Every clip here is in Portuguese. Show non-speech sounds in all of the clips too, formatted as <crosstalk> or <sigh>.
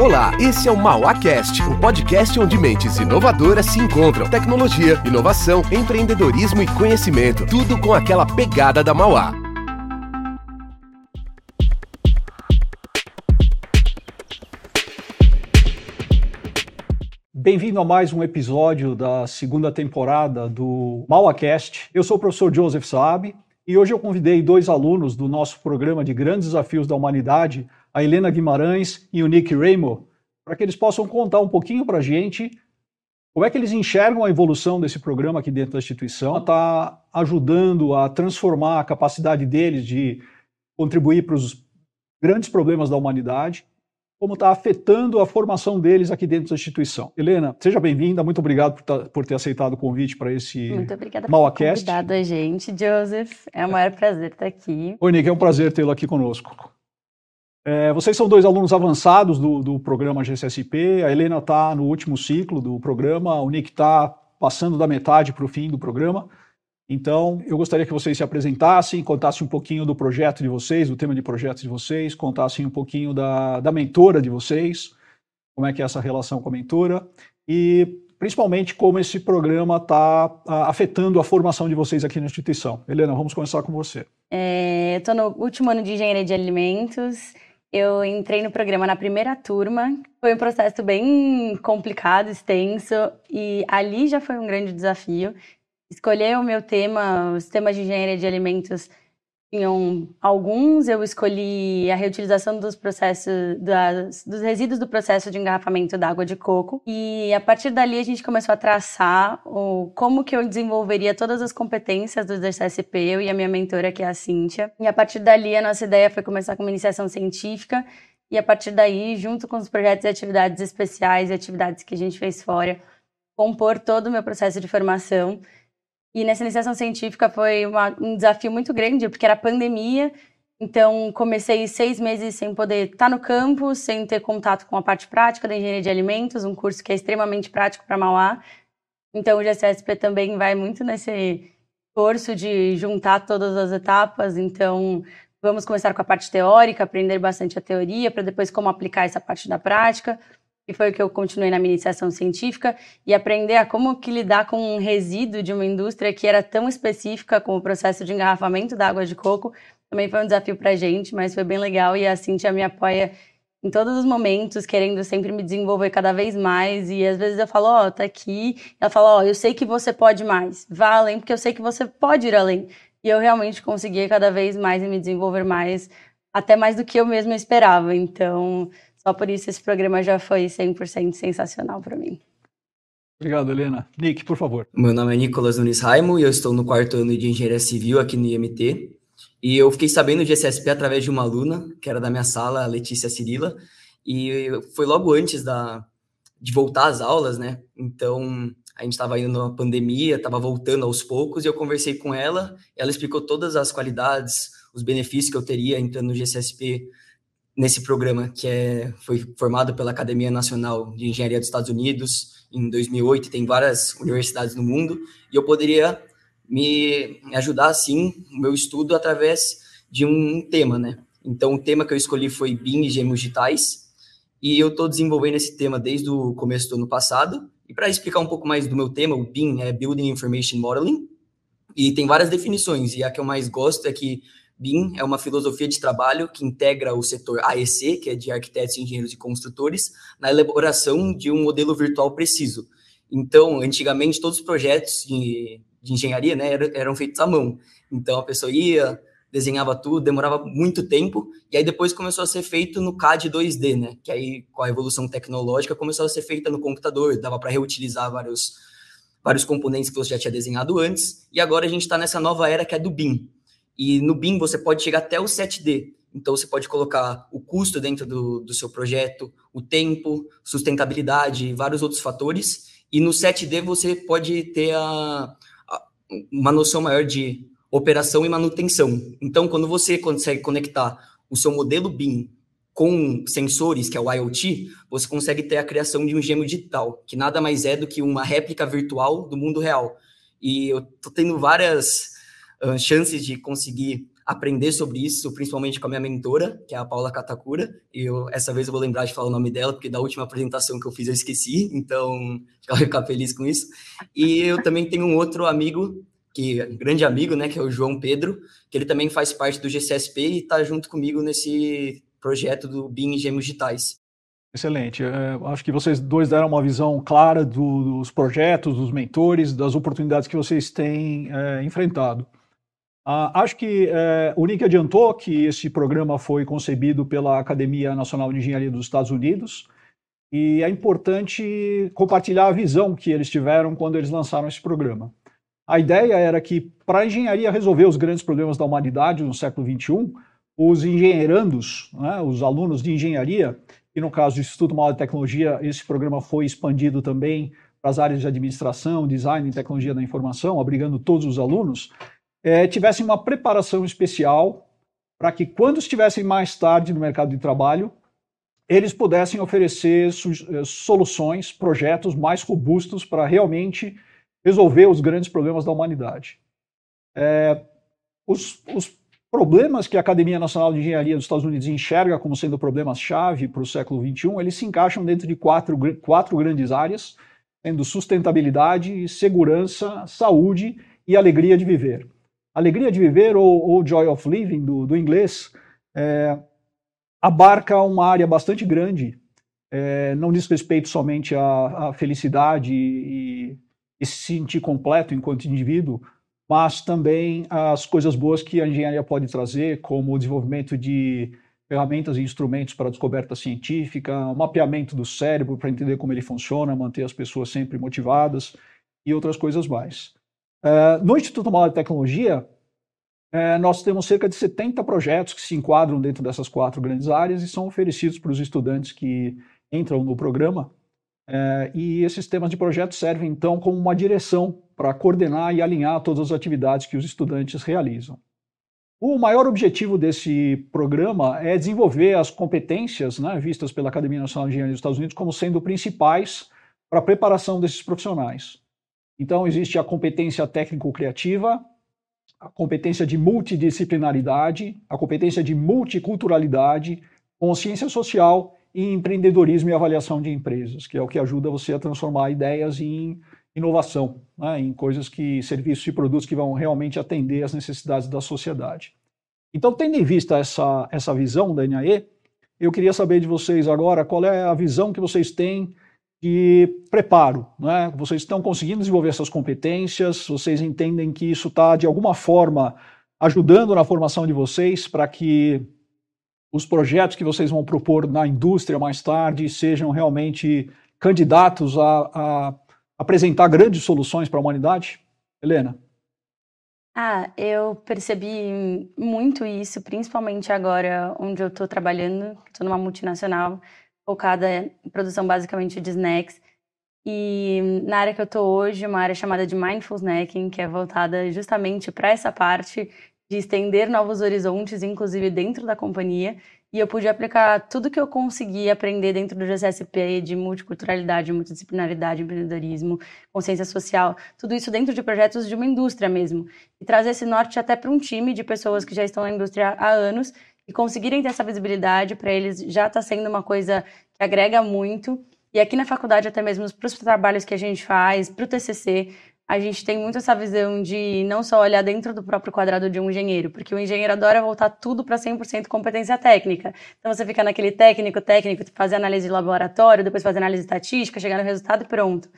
Olá, esse é o MauaCast, o um podcast onde mentes inovadoras se encontram. Tecnologia, inovação, empreendedorismo e conhecimento. Tudo com aquela pegada da Mauá. Bem-vindo a mais um episódio da segunda temporada do MauaCast. Eu sou o professor Joseph Saab e hoje eu convidei dois alunos do nosso programa de Grandes Desafios da Humanidade a Helena Guimarães e o Nick Raymond, para que eles possam contar um pouquinho para a gente como é que eles enxergam a evolução desse programa aqui dentro da instituição, está ajudando a transformar a capacidade deles de contribuir para os grandes problemas da humanidade, como está afetando a formação deles aqui dentro da instituição. Helena, seja bem-vinda, muito obrigado por, tá, por, ter aceitado o convite para esse Muito obrigada por ter convidado a gente, Joseph. É um maior prazer estar aqui. Oi, Nick, é um prazer tê-lo aqui conosco. É, vocês são dois alunos avançados do, do programa GCSP. A Helena está no último ciclo do programa, o Nick está passando da metade para o fim do programa. Então, eu gostaria que vocês se apresentassem, contassem um pouquinho do projeto de vocês, do tema de projeto de vocês, contassem um pouquinho da, da mentora de vocês, como é que é essa relação com a mentora, e principalmente como esse programa está afetando a formação de vocês aqui na instituição. Helena, vamos começar com você. É, eu estou no último ano de engenharia de alimentos eu entrei no programa na primeira turma. Foi um processo bem complicado, extenso, e ali já foi um grande desafio. Escolher o meu tema, os temas de engenharia de alimentos tinham alguns, eu escolhi a reutilização dos processos, das, dos resíduos do processo de engarrafamento da água de coco. E a partir dali a gente começou a traçar o, como que eu desenvolveria todas as competências do DCSP, eu e a minha mentora, que é a Cíntia. E a partir dali a nossa ideia foi começar com uma iniciação científica. E a partir daí, junto com os projetos e atividades especiais e atividades que a gente fez fora, compor todo o meu processo de formação e nessa iniciação científica foi uma, um desafio muito grande, porque era pandemia, então comecei seis meses sem poder estar no campo, sem ter contato com a parte prática da engenharia de alimentos, um curso que é extremamente prático para Mauá. Então o GCSP também vai muito nesse curso de juntar todas as etapas, então vamos começar com a parte teórica, aprender bastante a teoria, para depois como aplicar essa parte da prática que foi o que eu continuei na minha iniciação científica, e aprender a como que lidar com um resíduo de uma indústria que era tão específica como o processo de engarrafamento da água de coco, também foi um desafio para a gente, mas foi bem legal, e a Cintia me apoia em todos os momentos, querendo sempre me desenvolver cada vez mais, e às vezes eu falo, ó, oh, tá aqui, ela fala, ó, oh, eu sei que você pode mais, vá além, porque eu sei que você pode ir além, e eu realmente consegui cada vez mais e me desenvolver mais, até mais do que eu mesma esperava, então só por isso esse programa já foi 100% sensacional para mim. Obrigado, Helena. Nick, por favor. Meu nome é Nicolas Nunes Raimo e eu estou no quarto ano de Engenharia Civil aqui no IMT. E eu fiquei sabendo de SSP através de uma aluna, que era da minha sala, a Letícia Cirila, e foi logo antes da, de voltar às aulas, né? Então, a gente estava indo na pandemia, estava voltando aos poucos, e eu conversei com ela, ela explicou todas as qualidades, os benefícios que eu teria entrando no GCSP nesse programa que é, foi formado pela Academia Nacional de Engenharia dos Estados Unidos em 2008, tem várias universidades no mundo, e eu poderia me ajudar, assim, o meu estudo através de um tema, né? Então, o tema que eu escolhi foi BIM e gêmeos digitais, e eu estou desenvolvendo esse tema desde o começo do ano passado, e para explicar um pouco mais do meu tema, o BIM é Building Information Modeling, e tem várias definições, e a que eu mais gosto é que BIM é uma filosofia de trabalho que integra o setor AEC, que é de arquitetos, engenheiros e construtores, na elaboração de um modelo virtual preciso. Então, antigamente, todos os projetos de, de engenharia né, eram, eram feitos à mão. Então, a pessoa ia, desenhava tudo, demorava muito tempo, e aí depois começou a ser feito no CAD 2D, né? Que aí, com a evolução tecnológica, começou a ser feita no computador, dava para reutilizar vários, vários componentes que você já tinha desenhado antes, e agora a gente está nessa nova era que é do BIM, e no BIM você pode chegar até o 7D. Então você pode colocar o custo dentro do, do seu projeto, o tempo, sustentabilidade, vários outros fatores. E no 7D você pode ter a, a, uma noção maior de operação e manutenção. Então, quando você consegue conectar o seu modelo BIM com sensores, que é o IoT, você consegue ter a criação de um gêmeo digital, que nada mais é do que uma réplica virtual do mundo real. E eu estou tendo várias uh, chances de conseguir aprender sobre isso, principalmente com a minha mentora, que é a Paula Katakura. E eu, essa vez eu vou lembrar de falar o nome dela, porque da última apresentação que eu fiz eu esqueci, então <laughs> ela vai ficar feliz com isso. E eu também tenho um outro amigo, que grande amigo, né, que é o João Pedro, que ele também faz parte do GCSP e está junto comigo nesse projeto do BIM Gêmeos Digitais. Excelente. É, acho que vocês dois deram uma visão clara do, dos projetos, dos mentores, das oportunidades que vocês têm é, enfrentado. Ah, acho que é, o Nick adiantou que esse programa foi concebido pela Academia Nacional de Engenharia dos Estados Unidos e é importante compartilhar a visão que eles tiveram quando eles lançaram esse programa. A ideia era que, para a engenharia resolver os grandes problemas da humanidade no século XXI, os engenheirandos, né, os alunos de engenharia, e no caso do Instituto Maior de Tecnologia, esse programa foi expandido também para as áreas de administração, design e tecnologia da informação, abrigando todos os alunos, é, tivessem uma preparação especial para que, quando estivessem mais tarde no mercado de trabalho, eles pudessem oferecer eh, soluções, projetos mais robustos para realmente resolver os grandes problemas da humanidade. É, os, os, problemas que a Academia Nacional de Engenharia dos Estados Unidos enxerga como sendo problemas-chave para o século XXI, eles se encaixam dentro de quatro, quatro grandes áreas, sendo sustentabilidade, segurança, saúde e alegria de viver. Alegria de Viver, ou, ou Joy of Living, do, do inglês, é, abarca uma área bastante grande. É, não diz respeito somente à, à felicidade e, e, se sentir completo enquanto indivíduo, mas também as coisas boas que a engenharia pode trazer, como o desenvolvimento de ferramentas e instrumentos para descoberta científica, o mapeamento do cérebro para entender como ele funciona, manter as pessoas sempre motivadas e outras coisas mais. Uh, no Instituto Maior de Tecnologia, uh, nós temos cerca de 70 projetos que se enquadram dentro dessas quatro grandes áreas e são oferecidos para os estudantes que entram no programa. Uh, e esses temas de projeto servem, então, como uma direção para coordenar e alinhar todas as atividades que os estudantes realizam. O maior objetivo desse programa é desenvolver as competências né, vistas pela Academia Nacional de Engenharia dos Estados Unidos como sendo principais para a preparação desses profissionais. Então, existe a competência técnico-criativa, a competência de multidisciplinaridade, a competência de multiculturalidade, consciência social e empreendedorismo e avaliação de empresas, que é o que ajuda você a transformar ideias em inovação, né, em coisas que, serviços e produtos que vão realmente atender às necessidades da sociedade. Então, tendo em vista essa, essa visão da NAE, eu queria saber de vocês agora qual é a visão que vocês têm de preparo. Né? Vocês estão conseguindo desenvolver essas competências, vocês entendem que isso está, de alguma forma, ajudando na formação de vocês para que os projetos que vocês vão propor na indústria mais tarde sejam realmente candidatos a, a apresentar grandes soluções para a humanidade? Helena? Ah, eu percebi muito isso, principalmente agora onde eu estou trabalhando, estou numa multinacional, focada em produção basicamente de snacks. E na área que eu estou hoje, uma área chamada de Mindful Snacking, que é voltada justamente para essa parte de estender novos horizontes, inclusive dentro da companhia. E eu pude aplicar tudo que eu consegui aprender dentro do GCSP de multiculturalidade, multidisciplinaridade, empreendedorismo, consciência social, tudo isso dentro de projetos de uma indústria mesmo. E trazer esse norte até para um time de pessoas que já estão na indústria há anos e conseguirem ter essa visibilidade para eles já está sendo uma coisa agrega muito. E aqui na faculdade, até mesmo para os trabalhos que a gente faz, para o TCC, a gente tem muito essa visão de não só olhar dentro do próprio quadrado de um engenheiro, porque o engenheiro adora voltar tudo para 100% competência técnica. Então você fica naquele técnico, técnico, fazer análise de laboratório, depois fazer análise estatística, chegar no resultado e pronto.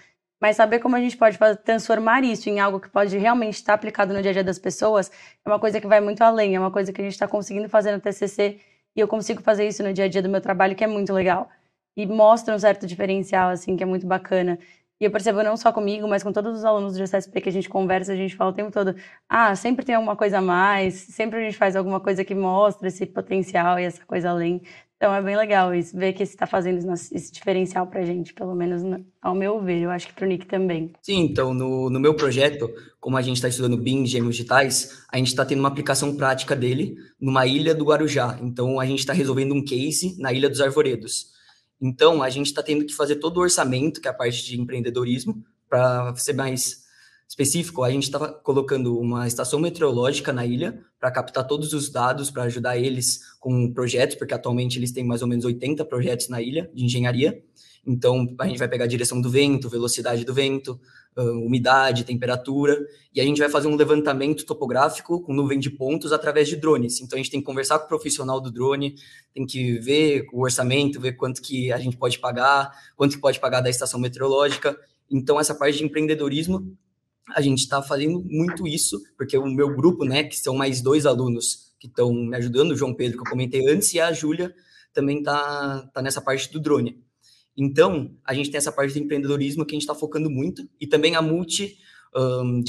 Mas saber como a gente pode transformar isso em algo que pode realmente estar aplicado no dia a dia das pessoas é uma coisa que vai muito além, é uma coisa que a gente está conseguindo fazer no TCC e eu consigo fazer isso no dia a dia do meu trabalho, que é muito legal. E mostra um certo diferencial, assim, que é muito bacana. E eu percebo não só comigo, mas com todos os alunos do GCSP que a gente conversa, a gente fala o tempo todo: ah, sempre tem alguma coisa a mais, sempre a gente faz alguma coisa que mostra esse potencial e essa coisa além. Então é bem legal isso, ver que está fazendo esse diferencial para a gente, pelo menos ao meu ver. Eu acho que para o Nick também. Sim, então no, no meu projeto, como a gente está estudando BIM Gêmeos Digitais, a gente está tendo uma aplicação prática dele numa ilha do Guarujá. Então a gente está resolvendo um case na Ilha dos Arvoredos. Então a gente está tendo que fazer todo o orçamento, que é a parte de empreendedorismo, para ser mais específico, a gente estava colocando uma estação meteorológica na ilha para captar todos os dados, para ajudar eles com projetos, porque atualmente eles têm mais ou menos 80 projetos na ilha de engenharia. Então, a gente vai pegar a direção do vento, velocidade do vento, umidade, temperatura, e a gente vai fazer um levantamento topográfico com nuvem de pontos através de drones. Então, a gente tem que conversar com o profissional do drone, tem que ver o orçamento, ver quanto que a gente pode pagar, quanto que pode pagar da estação meteorológica. Então, essa parte de empreendedorismo a gente está fazendo muito isso, porque o meu grupo, né, que são mais dois alunos que estão me ajudando, o João Pedro, que eu comentei antes, e a Júlia também está tá nessa parte do drone. Então, a gente tem essa parte de empreendedorismo que a gente está focando muito, e também a multidisciplinaridade, um,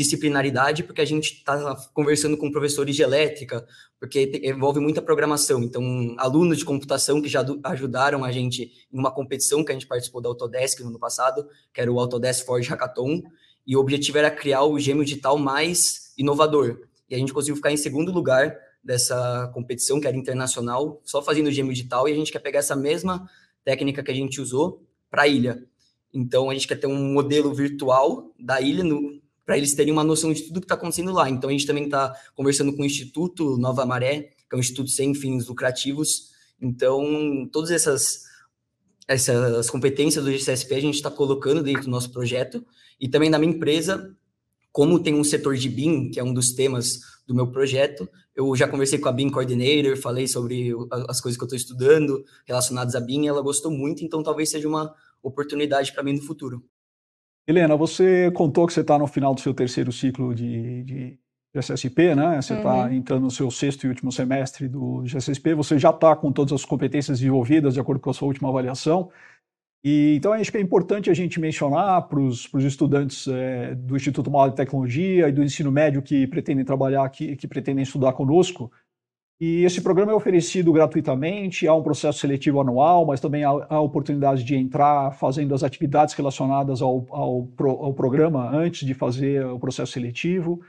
porque a gente está conversando com professores de elétrica, porque envolve muita programação. Então, alunos de computação que já ajudaram a gente em uma competição que a gente participou da Autodesk no ano passado, que era o Autodesk Forge Hackathon, e o objetivo era criar o gêmeo digital mais inovador. E a gente conseguiu ficar em segundo lugar dessa competição, que era internacional, só fazendo o gêmeo digital, e a gente quer pegar essa mesma técnica que a gente usou para a ilha. Então, a gente quer ter um modelo virtual da ilha para eles terem uma noção de tudo que está acontecendo lá. Então, a gente também está conversando com o Instituto Nova Maré, que é um instituto sem fins lucrativos. Então, todas essas, essas competências do GCSP a gente está colocando dentro do nosso projeto e também na minha empresa, como tem um setor de BIM, que é um dos temas do meu projeto, eu já conversei com a BIM Coordinator, falei sobre as coisas que eu estou estudando relacionadas a BIM, ela gostou muito, então talvez seja uma oportunidade para mim no futuro. Helena, você contou que você está no final do seu terceiro ciclo de, de GSSP, né? Você está uhum. entrando no seu sexto e último semestre do GSSP, você já está com todas as competências desenvolvidas de acordo com a sua última avaliação. E, então, acho que é importante a gente mencionar para os estudantes é, do Instituto Mauá de Tecnologia e do ensino médio que pretendem trabalhar aqui, que pretendem estudar conosco. E esse programa é oferecido gratuitamente, há um processo seletivo anual, mas também há a oportunidade de entrar fazendo as atividades relacionadas ao, ao, ao programa antes de fazer o processo seletivo.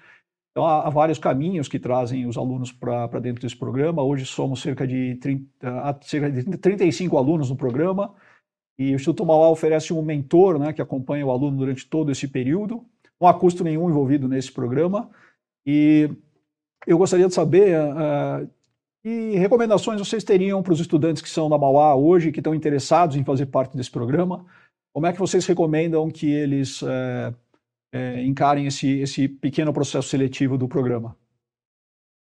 Então, há, há vários caminhos que trazem os alunos para dentro desse programa. Hoje somos cerca de, 30, cerca de 35 alunos no programa. E o Instituto Mauá oferece um mentor né, que acompanha o aluno durante todo esse período. Não há custo nenhum envolvido nesse programa. E eu gostaria de saber uh, que recomendações vocês teriam para os estudantes que são da Mauá hoje, que estão interessados em fazer parte desse programa. Como é que vocês recomendam que eles uh, uh, encarem esse, esse pequeno processo seletivo do programa?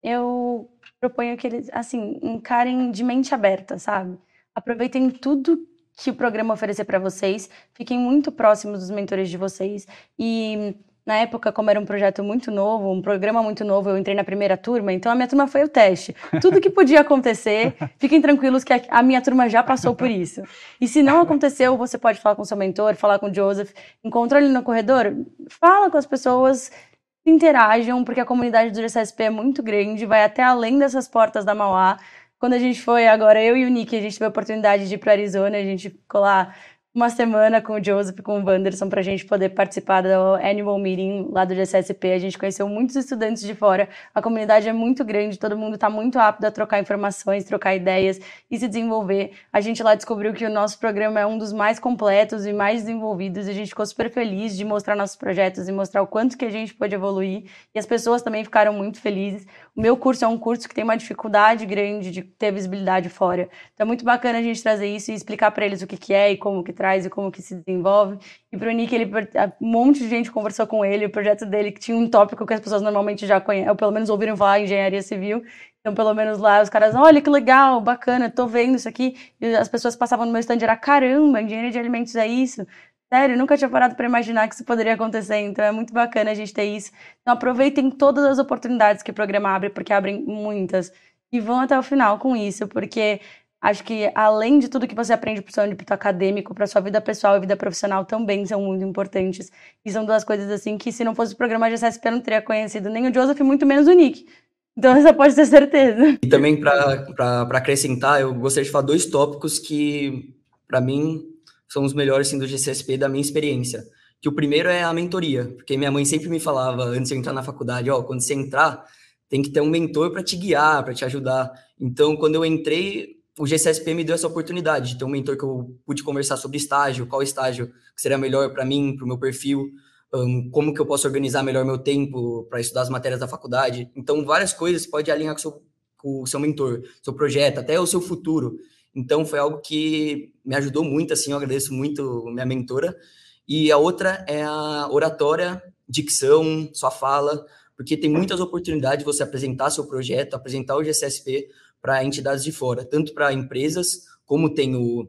Eu proponho que eles, assim, encarem de mente aberta, sabe? Aproveitem tudo que o programa oferecer para vocês. Fiquem muito próximos dos mentores de vocês e na época, como era um projeto muito novo, um programa muito novo, eu entrei na primeira turma, então a minha turma foi o teste. Tudo que podia acontecer, <laughs> fiquem tranquilos que a minha turma já passou por isso. E se não aconteceu, você pode falar com seu mentor, falar com o Joseph, encontrou ele no corredor, fala com as pessoas, interajam, porque a comunidade do GCSP é muito grande, vai até além dessas portas da Mauá. Quando a gente foi agora, eu e o Nick, a gente teve a oportunidade de ir para Arizona, a gente ficou lá uma semana com o Joseph e com o Wanderson para a gente poder participar do Annual Meeting lá do GCSP. A gente conheceu muitos estudantes de fora. A comunidade é muito grande, todo mundo está muito apto a trocar informações, trocar ideias e se desenvolver. A gente lá descobriu que o nosso programa é um dos mais completos e mais desenvolvidos e a gente ficou super feliz de mostrar nossos projetos e mostrar o quanto que a gente pode evoluir. E as pessoas também ficaram muito felizes. O meu curso é um curso que tem uma dificuldade grande de ter visibilidade fora. Então é muito bacana a gente trazer isso e explicar para eles o que, que é e como que traz e como que se desenvolve. E para o Nick, ele, um monte de gente conversou com ele, o projeto dele que tinha um tópico que as pessoas normalmente já conhecem, ou pelo menos ouviram falar, engenharia civil. Então, pelo menos lá, os caras, olha que legal, bacana, tô vendo isso aqui. E as pessoas passavam no meu stand e era, caramba, engenharia de alimentos é isso. Sério, nunca tinha parado para imaginar que isso poderia acontecer, então é muito bacana a gente ter isso. Então aproveitem todas as oportunidades que o programa abre, porque abrem muitas, e vão até o final com isso, porque Acho que além de tudo que você aprende para o seu âmbito acadêmico, para sua vida pessoal e vida profissional também são muito importantes. E são duas coisas assim que se não fosse o programa de SSP eu não teria conhecido nem o Joseph, muito menos o Nick. Então <laughs> você pode ter certeza. E também para acrescentar, eu gostaria de falar dois tópicos que para mim são os melhores assim, do GCSP da minha experiência. Que o primeiro é a mentoria, porque minha mãe sempre me falava antes de eu entrar na faculdade, ó, oh, quando você entrar, tem que ter um mentor para te guiar, para te ajudar. Então, quando eu entrei, o GCSP me deu essa oportunidade de ter um mentor que eu pude conversar sobre estágio, qual estágio seria melhor para mim, para o meu perfil, um, como que eu posso organizar melhor meu tempo para estudar as matérias da faculdade. Então, várias coisas pode alinhar com o seu, com o seu mentor, seu projeto, até o seu futuro. Então, foi algo que me ajudou muito, assim, eu agradeço muito minha mentora. E a outra é a oratória, dicção, sua fala, porque tem muitas oportunidades de você apresentar seu projeto, apresentar o GCSP para entidades de fora, tanto para empresas, como tem o,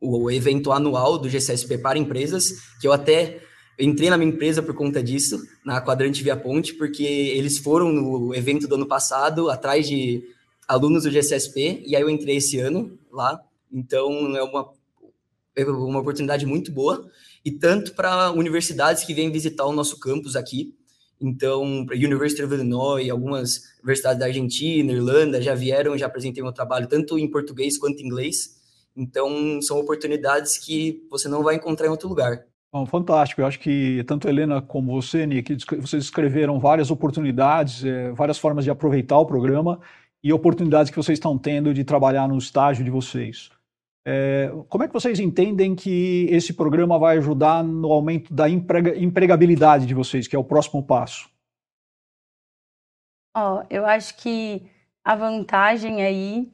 o evento anual do GCSP para empresas, que eu até entrei na minha empresa por conta disso, na Quadrante Via Ponte, porque eles foram no evento do ano passado, atrás de alunos do GCSP, e aí eu entrei esse ano lá. Então, é uma, é uma oportunidade muito boa, e tanto para universidades que vêm visitar o nosso campus aqui. Então, para University of Illinois, algumas universidades da Argentina, Irlanda, já vieram, já apresentei meu trabalho, tanto em português quanto em inglês. Então, são oportunidades que você não vai encontrar em outro lugar. Bom, fantástico. Eu acho que tanto Helena como você, Nick, vocês escreveram várias oportunidades, é, várias formas de aproveitar o programa e oportunidades que vocês estão tendo de trabalhar no estágio de vocês. É, como é que vocês entendem que esse programa vai ajudar no aumento da emprega, empregabilidade de vocês, que é o próximo passo? Oh, eu acho que a vantagem aí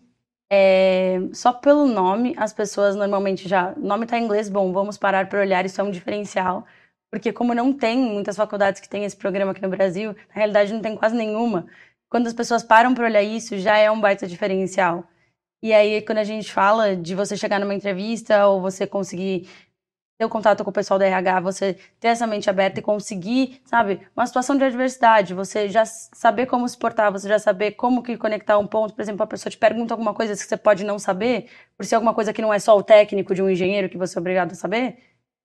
é, só pelo nome, as pessoas normalmente já. Nome está em inglês, bom, vamos parar para olhar, isso é um diferencial. Porque, como não tem muitas faculdades que têm esse programa aqui no Brasil, na realidade não tem quase nenhuma. Quando as pessoas param para olhar isso, já é um baita diferencial. E aí, quando a gente fala de você chegar numa entrevista ou você conseguir ter o contato com o pessoal da RH, você ter essa mente aberta e conseguir, sabe, uma situação de adversidade, você já saber como se portar, você já saber como que conectar um ponto, por exemplo, a pessoa te pergunta alguma coisa que você pode não saber, por ser alguma coisa que não é só o técnico de um engenheiro que você é obrigado a saber,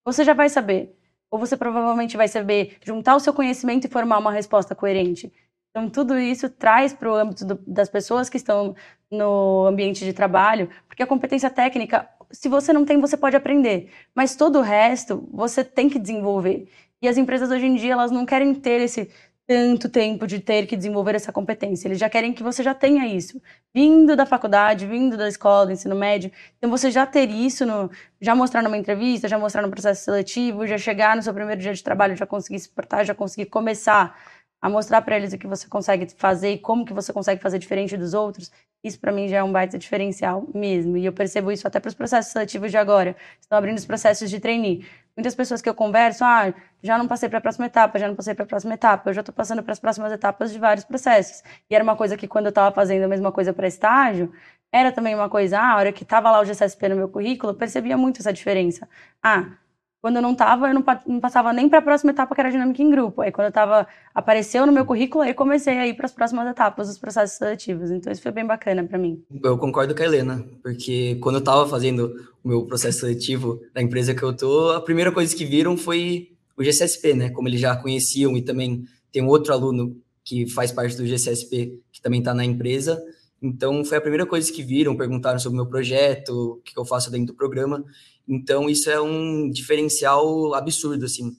você já vai saber. Ou você provavelmente vai saber juntar o seu conhecimento e formar uma resposta coerente. Então, tudo isso traz para o âmbito do, das pessoas que estão no ambiente de trabalho, porque a competência técnica, se você não tem, você pode aprender. Mas todo o resto, você tem que desenvolver. E as empresas hoje em dia, elas não querem ter esse tanto tempo de ter que desenvolver essa competência. Eles já querem que você já tenha isso. Vindo da faculdade, vindo da escola, do ensino médio. Então, você já ter isso, no, já mostrar numa entrevista, já mostrar no processo seletivo, já chegar no seu primeiro dia de trabalho, já conseguir se portar, já conseguir começar a mostrar para eles o que você consegue fazer e como que você consegue fazer diferente dos outros, isso para mim já é um baita diferencial mesmo. E eu percebo isso até para os processos seletivos de agora. Estão abrindo os processos de trainee. Muitas pessoas que eu converso, ah, já não passei para a próxima etapa, já não passei para a próxima etapa, eu já estou passando para as próximas etapas de vários processos. E era uma coisa que quando eu estava fazendo a mesma coisa para estágio, era também uma coisa, ah, a hora que estava lá o GCSP no meu currículo, eu percebia muito essa diferença. Ah, quando eu não estava, eu não, não, passava nem para a próxima etapa, que era a dinâmica em grupo. Aí, quando eu estava, apareceu no meu currículo, aí comecei a ir para as próximas etapas dos processos seletivos. Então, isso foi bem bacana para mim. Eu concordo com a Helena, porque quando eu estava fazendo o meu processo seletivo da empresa que eu tô, a primeira coisa que viram foi o GCSP, né? Como eles já conheciam e também tem um outro aluno que faz parte do GCSP que também está na empresa. Então, foi a primeira coisa que viram, perguntaram sobre o meu projeto, o que eu faço dentro do programa. Então, isso é um diferencial absurdo, assim.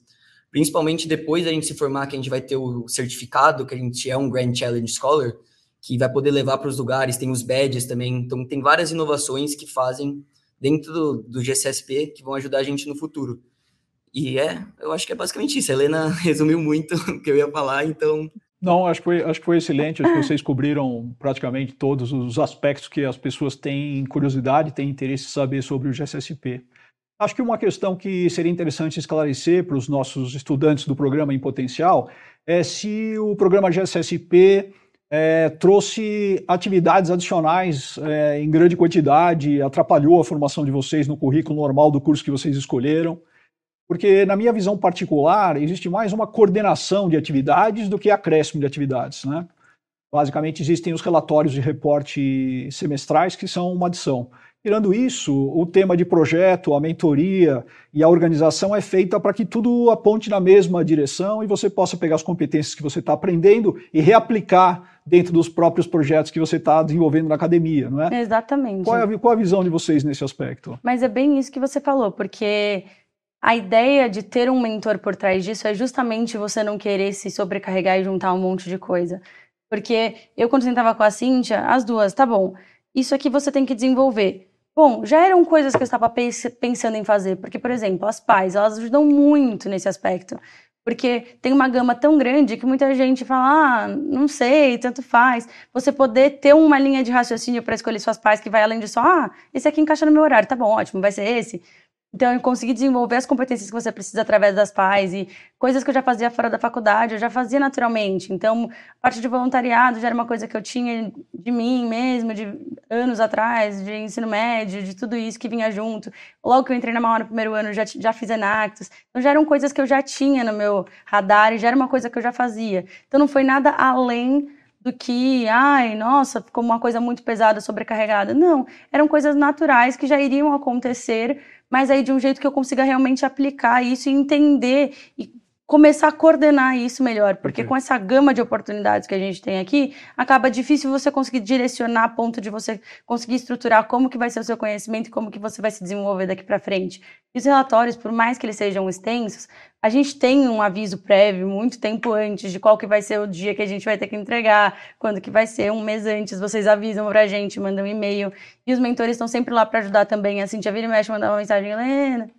Principalmente depois da gente se formar, que a gente vai ter o certificado, que a gente é um Grand Challenge Scholar, que vai poder levar para os lugares, tem os badges também. Então, tem várias inovações que fazem dentro do, do GCSP que vão ajudar a gente no futuro. E é, eu acho que é basicamente isso. A Helena <laughs> resumiu muito <laughs> o que eu ia falar, então não, acho que, foi, acho que foi excelente. Acho que vocês cobriram praticamente todos os aspectos que as pessoas têm curiosidade, têm interesse em saber sobre o GSSP. Acho que uma questão que seria interessante esclarecer para os nossos estudantes do programa em potencial é se o programa GSSP é, trouxe atividades adicionais é, em grande quantidade, atrapalhou a formação de vocês no currículo normal do curso que vocês escolheram. Porque, na minha visão particular, existe mais uma coordenação de atividades do que acréscimo de atividades. Né? Basicamente, existem os relatórios de reporte semestrais, que são uma adição. Tirando isso, o tema de projeto, a mentoria e a organização é feita para que tudo aponte na mesma direção e você possa pegar as competências que você está aprendendo e reaplicar dentro dos próprios projetos que você está desenvolvendo na academia, não é? Exatamente. Qual é, a, qual é a visão de vocês nesse aspecto? Mas é bem isso que você falou, porque a ideia de ter um mentor por trás disso é justamente você não querer se sobrecarregar e juntar um monte de coisa. Porque eu, quando sentava com a Cíntia, as duas, tá bom, isso aqui você tem que desenvolver. Bom, já eram coisas que eu estava pensando em fazer, porque, por exemplo, as pais, elas ajudam muito nesse aspecto. Porque tem uma gama tão grande que muita gente fala, ah, não sei, tanto faz. Você poder ter uma linha de raciocínio para escolher suas pais que vai além de só, ah, esse aqui encaixa no meu horário, tá bom, ótimo, vai ser esse. Então, eu consegui desenvolver as competências que você precisa através das pais e coisas que eu já fazia fora da faculdade, eu já fazia naturalmente. Então, a parte de voluntariado já era uma coisa que eu tinha de mim mesmo, de anos atrás, de ensino médio, de tudo isso que vinha junto. Logo que eu entrei na Mauá no primeiro ano, já, já fiz Enactus. Então, já eram coisas que eu já tinha no meu radar e já era uma coisa que eu já fazia. Então, não foi nada além do que, ai, nossa, ficou uma coisa muito pesada, sobrecarregada. Não, eram coisas naturais que já iriam acontecer mas aí de um jeito que eu consiga realmente aplicar isso e entender e começar a coordenar isso melhor, porque okay. com essa gama de oportunidades que a gente tem aqui, acaba difícil você conseguir direcionar a ponto de você conseguir estruturar como que vai ser o seu conhecimento e como que você vai se desenvolver daqui para frente. E os relatórios, por mais que eles sejam extensos, a gente tem um aviso prévio muito tempo antes de qual que vai ser o dia que a gente vai ter que entregar, quando que vai ser, um mês antes, vocês avisam pra gente, mandam um e-mail. E os mentores estão sempre lá para ajudar também. A Cintia vira e mexe, mandar uma mensagem, Helena,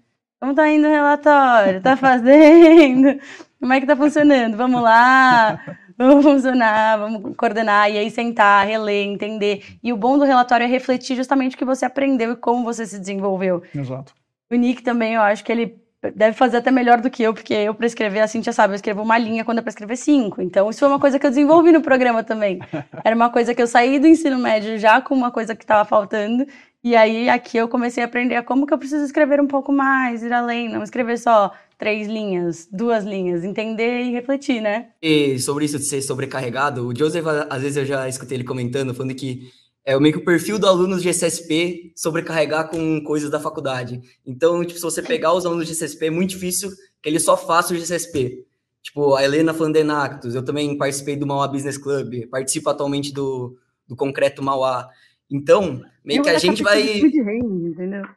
como tá indo o relatório? Tá <laughs> fazendo? Como é que tá funcionando? Vamos lá, vamos funcionar, vamos coordenar, e aí sentar, reler, entender. E o bom do relatório é refletir justamente o que você aprendeu e como você se desenvolveu. Exato. O Nick também, eu acho que ele deve fazer até melhor do que eu, porque eu, para escrever, a Cintia sabe, eu escrevo uma linha quando é para escrever cinco. Então, isso foi uma coisa que eu desenvolvi no programa também. <laughs> Era uma coisa que eu saí do ensino médio já com uma coisa que estava faltando. E aí, aqui eu comecei a aprender como que eu preciso escrever um pouco mais, ir além, não escrever só três linhas, duas linhas, entender e refletir, né? E sobre isso de ser sobrecarregado, o Joseph, às vezes eu já escutei ele comentando, falando que é meio que o perfil do aluno de SSP sobrecarregar com coisas da faculdade. Então, tipo, se você pegar os alunos de SSP, é muito difícil que eles só façam o GSSP. Tipo, a Helena Fandenactus, eu também participei do Mauá Business Club, participo atualmente do, do Concreto Mauá. Então, meio que a gente vai.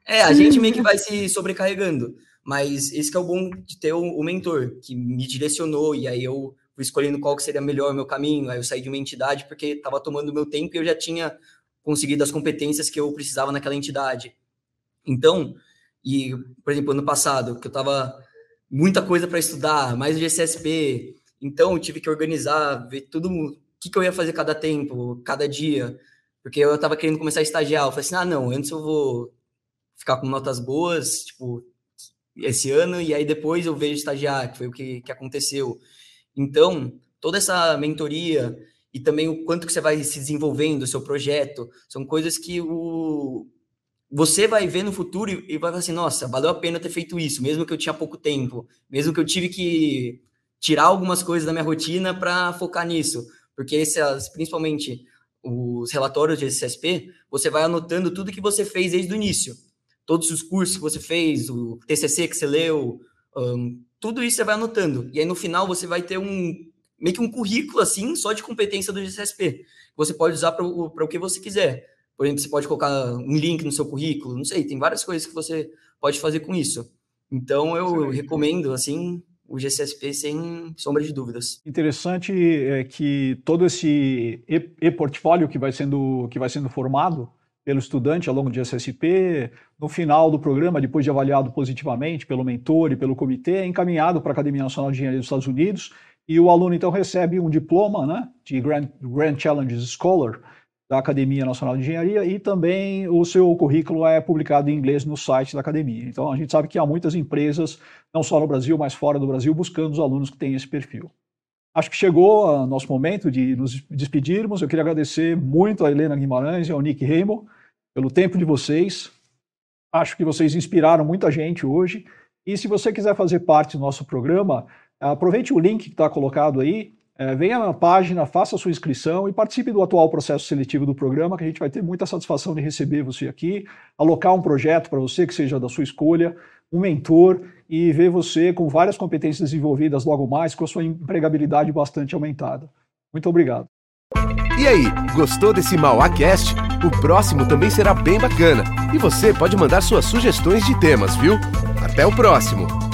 É, a gente meio que vai se sobrecarregando. Mas esse é o bom de ter o, o mentor, que me direcionou, e aí eu fui escolhendo qual que seria melhor o meu caminho. Aí eu saí de uma entidade porque estava tomando meu tempo e eu já tinha conseguido as competências que eu precisava naquela entidade. Então, e, por exemplo, ano passado, que eu tava muita coisa para estudar, mais o GCSP, então eu tive que organizar, ver tudo, o que, que eu ia fazer cada tempo, cada dia, porque eu tava querendo começar a estagiar. Eu falei assim: ah, não, antes eu vou ficar com notas boas, tipo, esse ano, e aí depois eu vejo estagiar, que foi o que, que aconteceu. Então, toda essa mentoria e também o quanto que você vai se desenvolvendo, o seu projeto, são coisas que o, você vai ver no futuro e, vai falar assim, nossa, valeu a pena ter feito isso, mesmo que eu tinha pouco tempo, mesmo que eu tive que tirar algumas coisas da minha rotina para focar nisso, porque esses, principalmente os relatórios de SSP, você vai anotando tudo que você fez desde o início, todos os cursos que você fez, o TCC que você leu, um, tudo isso você vai anotando, e aí no final você vai ter um meio que um currículo assim, só de competência do GCSP. Você pode usar para o que você quiser. Por exemplo, você pode colocar um link no seu currículo, não sei, tem várias coisas que você pode fazer com isso. Então eu recomendo assim o GCSP sem sombra de dúvidas. Interessante é que todo esse e-portfólio que vai sendo que vai sendo formado pelo estudante ao longo do GCSP, no final do programa, depois de avaliado positivamente pelo mentor e pelo comitê, é encaminhado para a Academia Nacional de Engenharia dos Estados Unidos e o aluno então recebe um diploma né, de Grand, Grand Challenges Scholar da Academia Nacional de Engenharia e também o seu currículo é publicado em inglês no site da academia. Então a gente sabe que há muitas empresas, não só no Brasil, mas fora do Brasil, buscando os alunos que têm esse perfil. Acho que chegou o nosso momento de nos despedirmos. Eu queria agradecer muito a Helena Guimarães e ao Nick Reimo pelo tempo de vocês. Acho que vocês inspiraram muita gente hoje. E se você quiser fazer parte do nosso programa, Aproveite o link que está colocado aí, é, venha na página, faça a sua inscrição e participe do atual processo seletivo do programa, que a gente vai ter muita satisfação de receber você aqui, alocar um projeto para você que seja da sua escolha, um mentor e ver você com várias competências desenvolvidas logo mais, com a sua empregabilidade bastante aumentada. Muito obrigado. E aí, gostou desse MauaCast? O próximo também será bem bacana. E você pode mandar suas sugestões de temas, viu? Até o próximo!